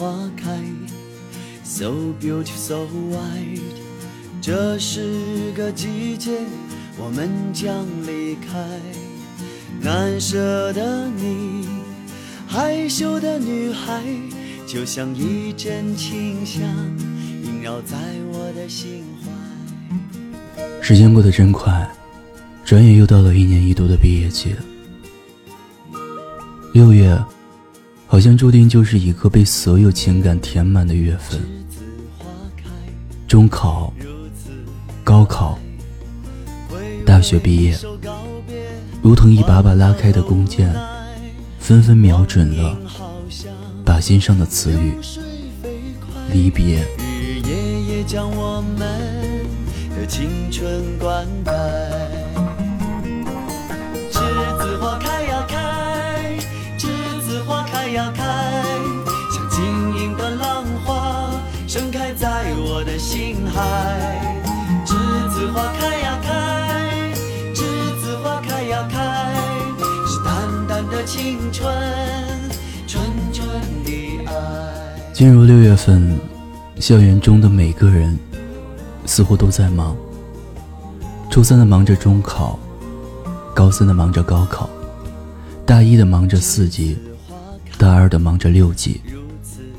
花开，so beautiful so white。这是个季节，我们将离开。难舍的你，害羞的女孩，就像一阵清香，萦绕在我的心怀。时间过得真快，转眼又到了一年一度的毕业季。六月。好像注定就是一个被所有情感填满的月份。中考、高考、大学毕业，如同一把把拉开的弓箭，纷纷瞄准了靶心上的词语：离别。日夜夜将我们的青春灌溉栀子花开呀开，栀子花开呀开，是淡淡的青春，纯纯的爱。进入六月份，校园中的每个人似乎都在忙。初三的忙着中考，高三的忙着高考，大一的忙着四级。大二的忙着六级，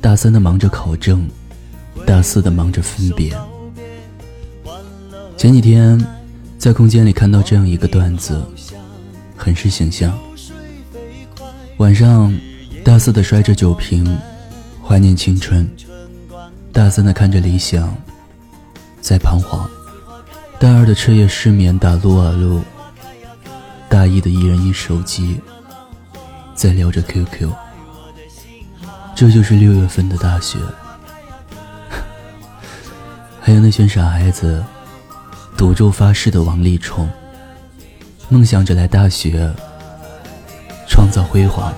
大三的忙着考证，大四的忙着分别。前几天在空间里看到这样一个段子，很是形象。晚上，大四的摔着酒瓶，怀念青春；大三的看着理想，在彷徨；大二的彻夜失眠打撸啊撸；大一的一人一手机，在聊着 QQ。这就是六月份的大学，还有那群傻孩子赌咒发誓的王立冲，梦想着来大学创造辉煌。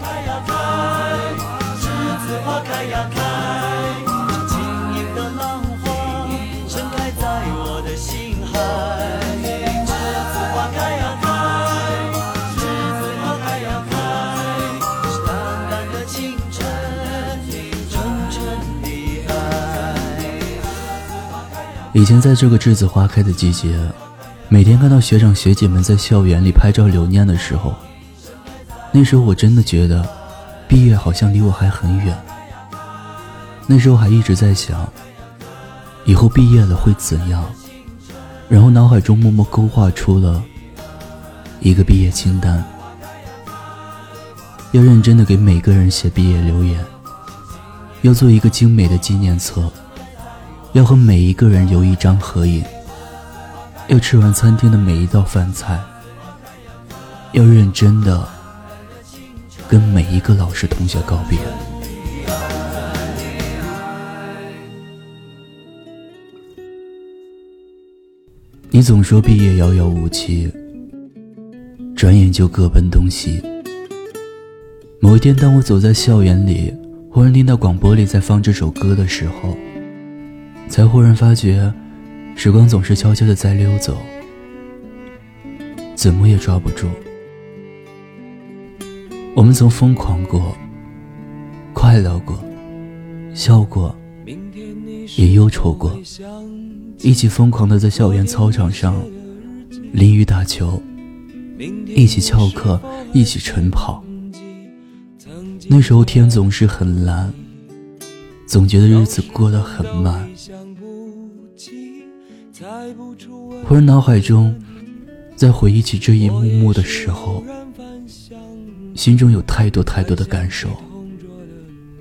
以前在这个栀子花开的季节，每天看到学长学姐们在校园里拍照留念的时候，那时候我真的觉得，毕业好像离我还很远。那时候还一直在想，以后毕业了会怎样，然后脑海中默默勾画出了一个毕业清单，要认真的给每个人写毕业留言，要做一个精美的纪念册。要和每一个人留一张合影，要吃完餐厅的每一道饭菜，要认真的跟每一个老师同学告别。你总说毕业遥遥无期，转眼就各奔东西。某一天，当我走在校园里，忽然听到广播里在放这首歌的时候。才忽然发觉，时光总是悄悄的在溜走，怎么也抓不住。我们曾疯狂过，快乐过，笑过，也忧愁过，一起疯狂的在校园操场上淋雨打球，一起翘课，一起晨跑。那时候天总是很蓝。总觉得日子过得很慢，忽然脑海中，在回忆起这一幕幕的时候，心中有太多太多的感受，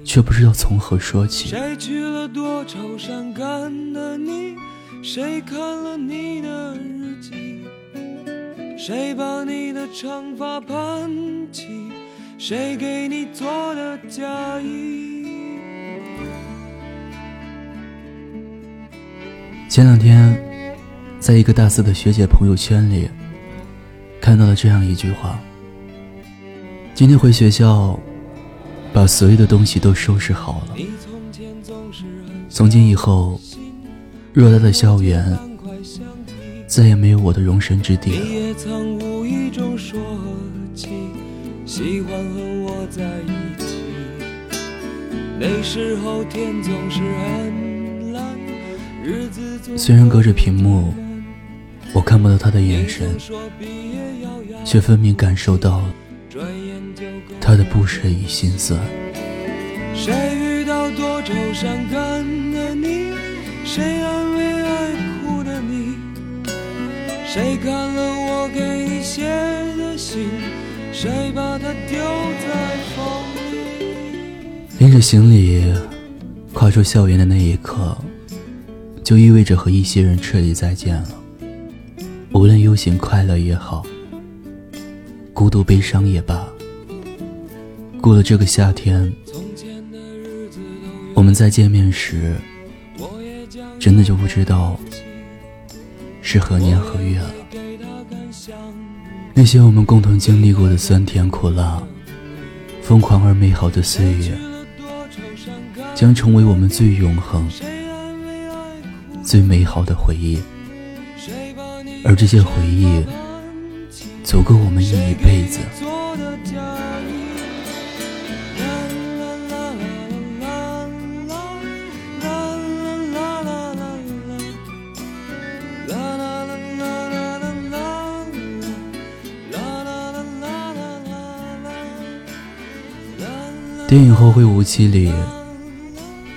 却不知道从何说起。谁去了多愁善感的你？谁看了你的日记？谁把你的长发盘起？谁给你做的嫁衣？前两天，在一个大四的学姐朋友圈里，看到了这样一句话：今天回学校，把所有的东西都收拾好了。从今以后，偌大的校园，再也没有我的容身之地了。虽然隔着屏幕，我看不到他的眼神，却分明感受到他的不舍与心酸。谁遇到多愁善感的你？谁安慰爱哭的你？谁看了我给你写的信？谁把它丢在风里？拎着行李跨出校园的那一刻，就意味着和一些人彻底再见了。无论悠闲快乐也好，孤独悲伤也罢，过了这个夏天。我们再见面时，真的就不知道是何年何月了。那些我们共同经历过的酸甜苦辣、疯狂而美好的岁月，将成为我们最永恒、最美好的回忆。而这些回忆，足够我们一辈子。电影《后会无期》里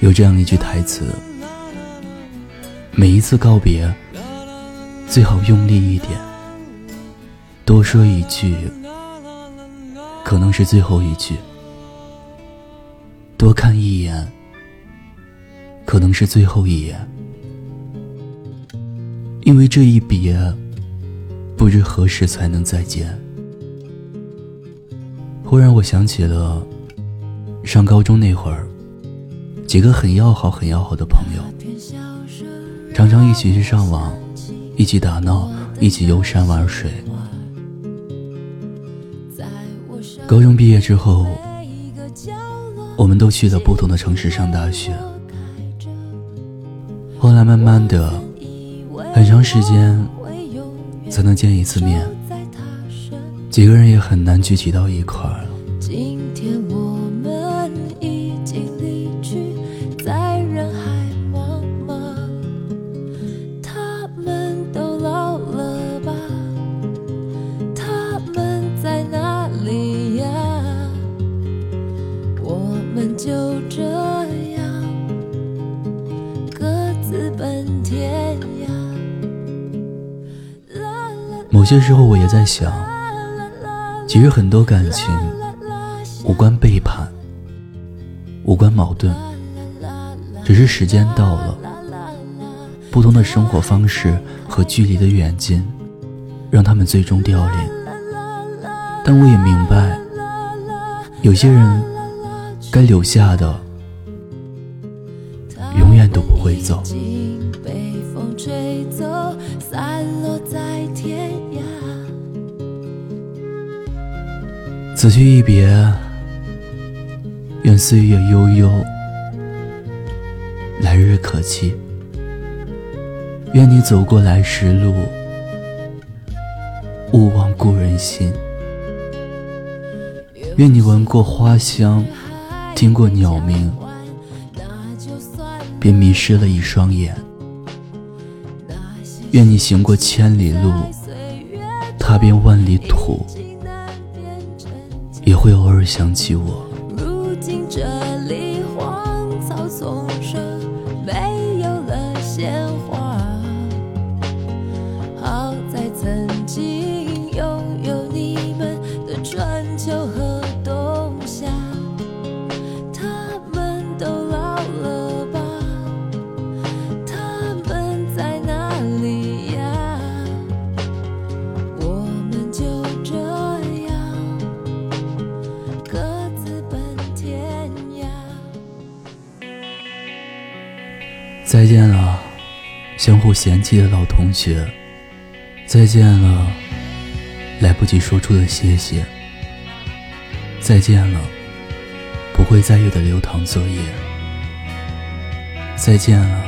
有这样一句台词：“每一次告别，最好用力一点，多说一句，可能是最后一句；多看一眼，可能是最后一眼。因为这一别，不知何时才能再见。”忽然，我想起了。上高中那会儿，几个很要好、很要好的朋友，常常一起去上网，一起打闹，一起游山玩水。高中毕业之后，我们都去了不同的城市上大学。后来慢慢的，很长时间才能见一次面，几个人也很难聚集到一块儿。某些时候，我也在想，其实很多感情无关背叛，无关矛盾，只是时间到了，不同的生活方式和距离的远近，让他们最终凋零。但我也明白，有些人该留下的，永远都不会走。此去一别，愿岁月悠悠，来日可期。愿你走过来时路，勿忘故人心。愿你闻过花香，听过鸟鸣，便迷失了一双眼。愿你行过千里路，踏遍万里土。也会偶尔想起我。再见了，相互嫌弃的老同学。再见了，来不及说出的谢谢。再见了，不会再有的流淌作业。再见了，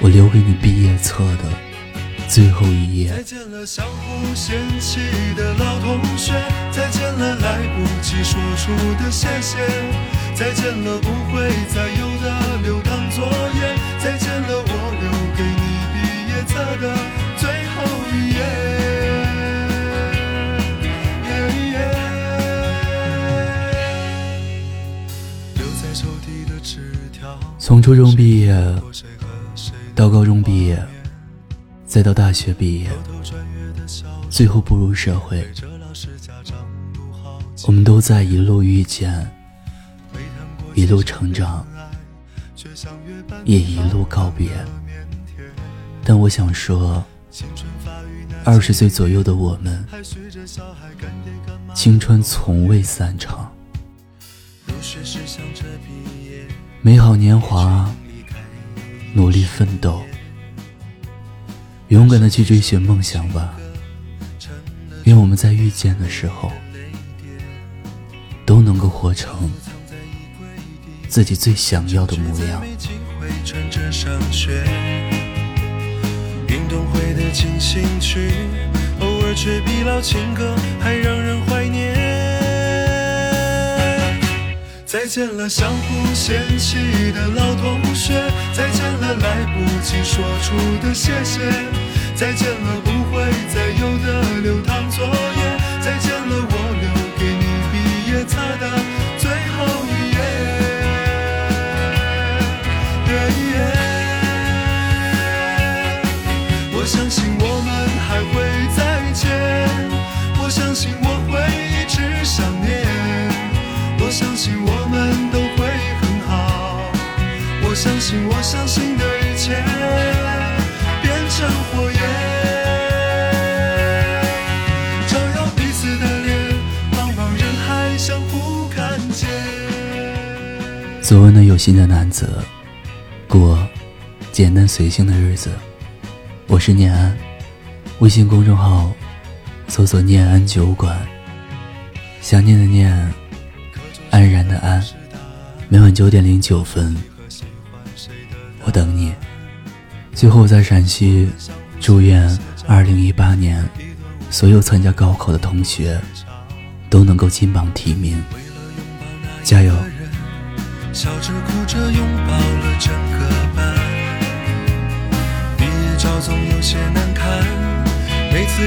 我留给你毕业册的最后一页。再见了，相互嫌弃的老同学。再见了，来不及说出的谢谢。再见了不会再有的流淌作业，再见了我留给你毕业册的最后一页。从初中毕业到高中毕业，再到大学毕业，最后步入社会，我们都在一路遇见。一路成长，也一路告别。但我想说，二十岁左右的我们，青春从未散场。美好年华，努力奋斗，勇敢的去追寻梦想吧。愿我们在遇见的时候，都能够活成。自己最想要的模样。运动会的进行曲，偶尔却比老情歌还让人怀念。再见了相互嫌弃的老同学，再见了来不及说出的谢谢，再见了不会再有的流淌作业，再见了我留给你毕业册的。相信我们还会再见我相信我会一直想念我相信我们都会很好我相信我相信的一切变成火焰照耀彼此的脸茫茫人海相互看见所谓的有心的男子过简单随性的日子。我是念安，微信公众号搜索“念安酒馆”，想念的念，安然的安。每晚九点零九分。我等你。最后，在陕西祝愿二零一八年所有参加高考的同学都能够金榜题名，加油！笑着哭着拥抱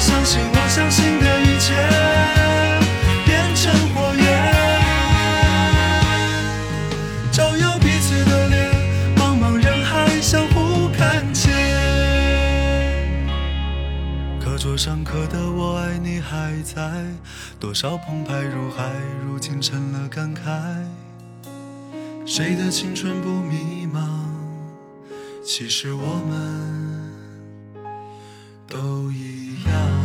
我相信，我相信的一切变成火焰，照耀彼此的脸。茫茫人海，相互看见。课桌上刻的“我爱你”还在，多少澎湃如海，如今成了感慨。谁的青春不迷茫？其实我们。都一样。